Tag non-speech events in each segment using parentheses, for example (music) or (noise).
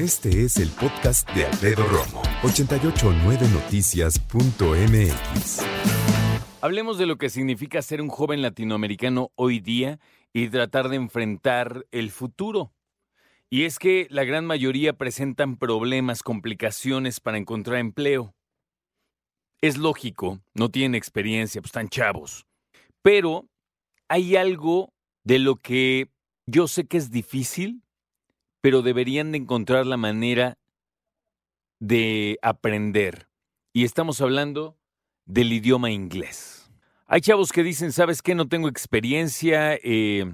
Este es el podcast de Alfredo Romo, 889noticias.mx. Hablemos de lo que significa ser un joven latinoamericano hoy día y tratar de enfrentar el futuro. Y es que la gran mayoría presentan problemas, complicaciones para encontrar empleo. Es lógico, no tienen experiencia, pues están chavos. Pero hay algo de lo que yo sé que es difícil, pero deberían de encontrar la manera de aprender. Y estamos hablando del idioma inglés. Hay chavos que dicen, ¿sabes qué? No tengo experiencia, eh,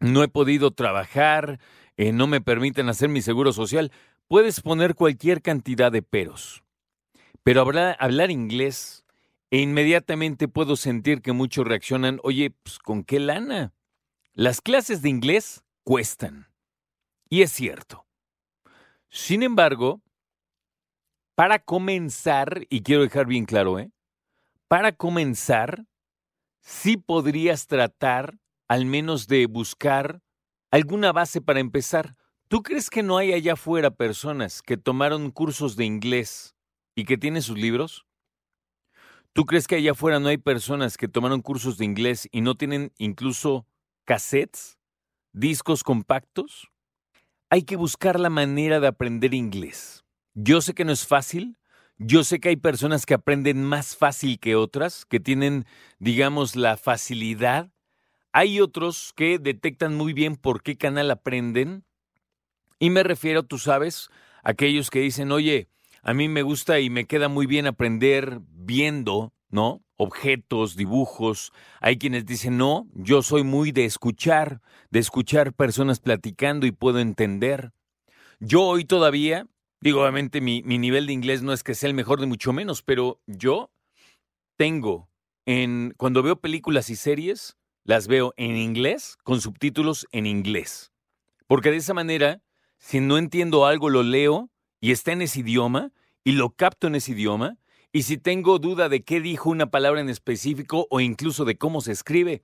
no he podido trabajar, eh, no me permiten hacer mi seguro social. Puedes poner cualquier cantidad de peros. Pero hablar, hablar inglés e inmediatamente puedo sentir que muchos reaccionan, oye, pues ¿con qué lana? Las clases de inglés cuestan. Y es cierto. Sin embargo, para comenzar, y quiero dejar bien claro, ¿eh? Para comenzar, sí podrías tratar al menos de buscar alguna base para empezar. ¿Tú crees que no hay allá afuera personas que tomaron cursos de inglés y que tienen sus libros? ¿Tú crees que allá afuera no hay personas que tomaron cursos de inglés y no tienen incluso cassettes, discos compactos? Hay que buscar la manera de aprender inglés. Yo sé que no es fácil, yo sé que hay personas que aprenden más fácil que otras, que tienen, digamos, la facilidad. Hay otros que detectan muy bien por qué canal aprenden. Y me refiero, tú sabes, a aquellos que dicen, oye, a mí me gusta y me queda muy bien aprender viendo, ¿no? Objetos, dibujos. Hay quienes dicen, no, yo soy muy de escuchar, de escuchar personas platicando y puedo entender. Yo hoy todavía, digo, obviamente mi, mi nivel de inglés no es que sea el mejor de mucho menos, pero yo tengo en, cuando veo películas y series, las veo en inglés con subtítulos en inglés. Porque de esa manera, si no entiendo algo, lo leo y está en ese idioma y lo capto en ese idioma y si tengo duda de qué dijo una palabra en específico o incluso de cómo se escribe,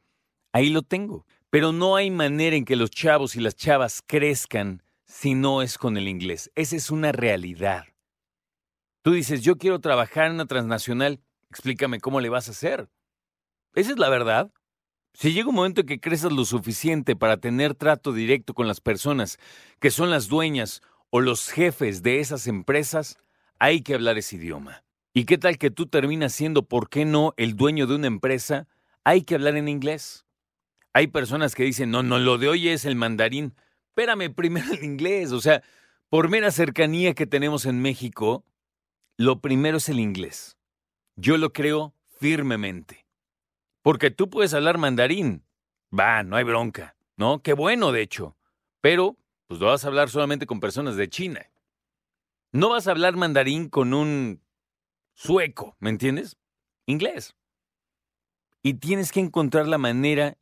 ahí lo tengo. Pero no hay manera en que los chavos y las chavas crezcan si no es con el inglés. Esa es una realidad. Tú dices, yo quiero trabajar en una transnacional, explícame cómo le vas a hacer. Esa es la verdad. Si llega un momento en que creces lo suficiente para tener trato directo con las personas que son las dueñas o los jefes de esas empresas, hay que hablar ese idioma. ¿Y qué tal que tú terminas siendo, por qué no, el dueño de una empresa? Hay que hablar en inglés. Hay personas que dicen, no, no, lo de hoy es el mandarín. Espérame, primero el inglés. O sea, por mera cercanía que tenemos en México, lo primero es el inglés. Yo lo creo firmemente. Porque tú puedes hablar mandarín. Va, no hay bronca, ¿no? Qué bueno, de hecho. Pero, pues lo vas a hablar solamente con personas de China. No vas a hablar mandarín con un sueco, ¿me entiendes? Inglés. Y tienes que encontrar la manera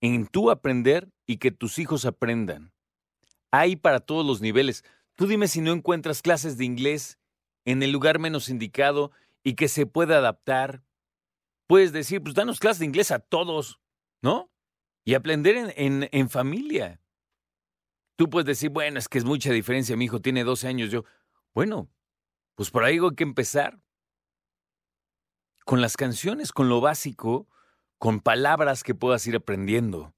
en tú aprender y que tus hijos aprendan. Hay para todos los niveles. Tú dime si no encuentras clases de inglés en el lugar menos indicado y que se pueda adaptar. Puedes decir, pues danos clases de inglés a todos, ¿no? Y aprender en, en, en familia. Tú puedes decir, bueno, es que es mucha diferencia, mi hijo tiene 12 años, yo. Bueno, pues por ahí hay que empezar con las canciones, con lo básico, con palabras que puedas ir aprendiendo.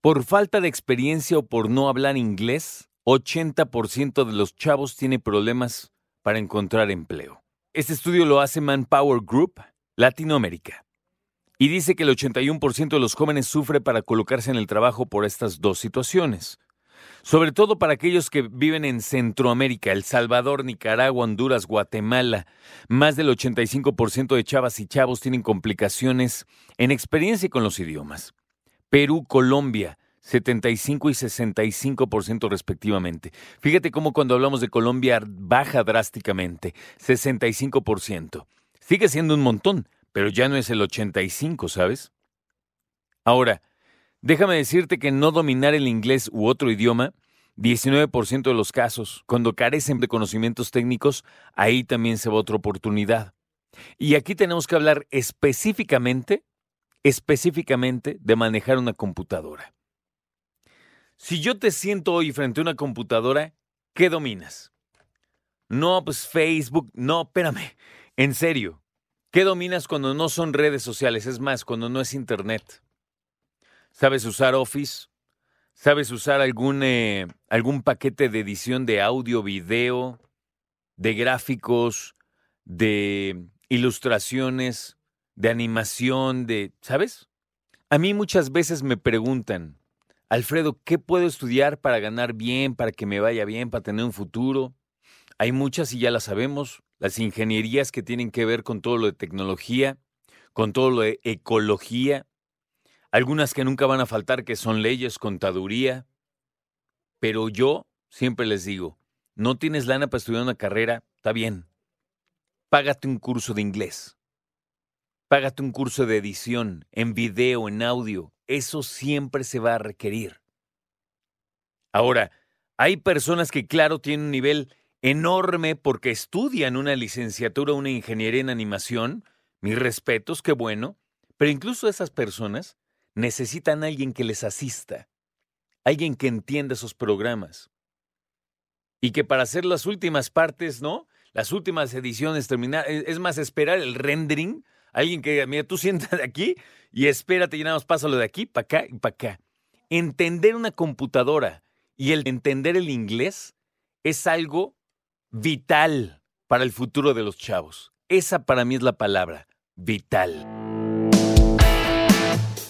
Por falta de experiencia o por no hablar inglés, 80% de los chavos tiene problemas para encontrar empleo. Este estudio lo hace Manpower Group, Latinoamérica, y dice que el 81% de los jóvenes sufre para colocarse en el trabajo por estas dos situaciones sobre todo para aquellos que viven en Centroamérica, El Salvador, Nicaragua, Honduras, Guatemala. Más del 85% de chavas y chavos tienen complicaciones en experiencia con los idiomas. Perú, Colombia, 75 y 65% respectivamente. Fíjate cómo cuando hablamos de Colombia baja drásticamente, 65%. Sigue siendo un montón, pero ya no es el 85, ¿sabes? Ahora, Déjame decirte que no dominar el inglés u otro idioma, 19% de los casos, cuando carecen de conocimientos técnicos, ahí también se va otra oportunidad. Y aquí tenemos que hablar específicamente, específicamente de manejar una computadora. Si yo te siento hoy frente a una computadora, ¿qué dominas? No, pues Facebook, no, espérame, en serio. ¿Qué dominas cuando no son redes sociales? Es más, cuando no es Internet. ¿Sabes usar Office? ¿Sabes usar algún, eh, algún paquete de edición de audio, video, de gráficos, de ilustraciones, de animación, de... ¿Sabes? A mí muchas veces me preguntan, Alfredo, ¿qué puedo estudiar para ganar bien, para que me vaya bien, para tener un futuro? Hay muchas y ya las sabemos, las ingenierías que tienen que ver con todo lo de tecnología, con todo lo de ecología, algunas que nunca van a faltar que son leyes, contaduría, pero yo siempre les digo, no tienes lana para estudiar una carrera, está bien, págate un curso de inglés, págate un curso de edición en video, en audio, eso siempre se va a requerir. Ahora, hay personas que claro tienen un nivel enorme porque estudian una licenciatura, una ingeniería en animación, mis respetos, qué bueno, pero incluso esas personas necesitan alguien que les asista, alguien que entienda esos programas. Y que para hacer las últimas partes, ¿no? Las últimas ediciones terminar, e, es más, esperar el rendering, alguien que, mira, tú (laughs) siéntate aquí y espérate y pásalo de aquí para acá y para acá. Entender una computadora y el entender el inglés es algo vital para el futuro de los chavos. Esa para mí es la palabra, vital.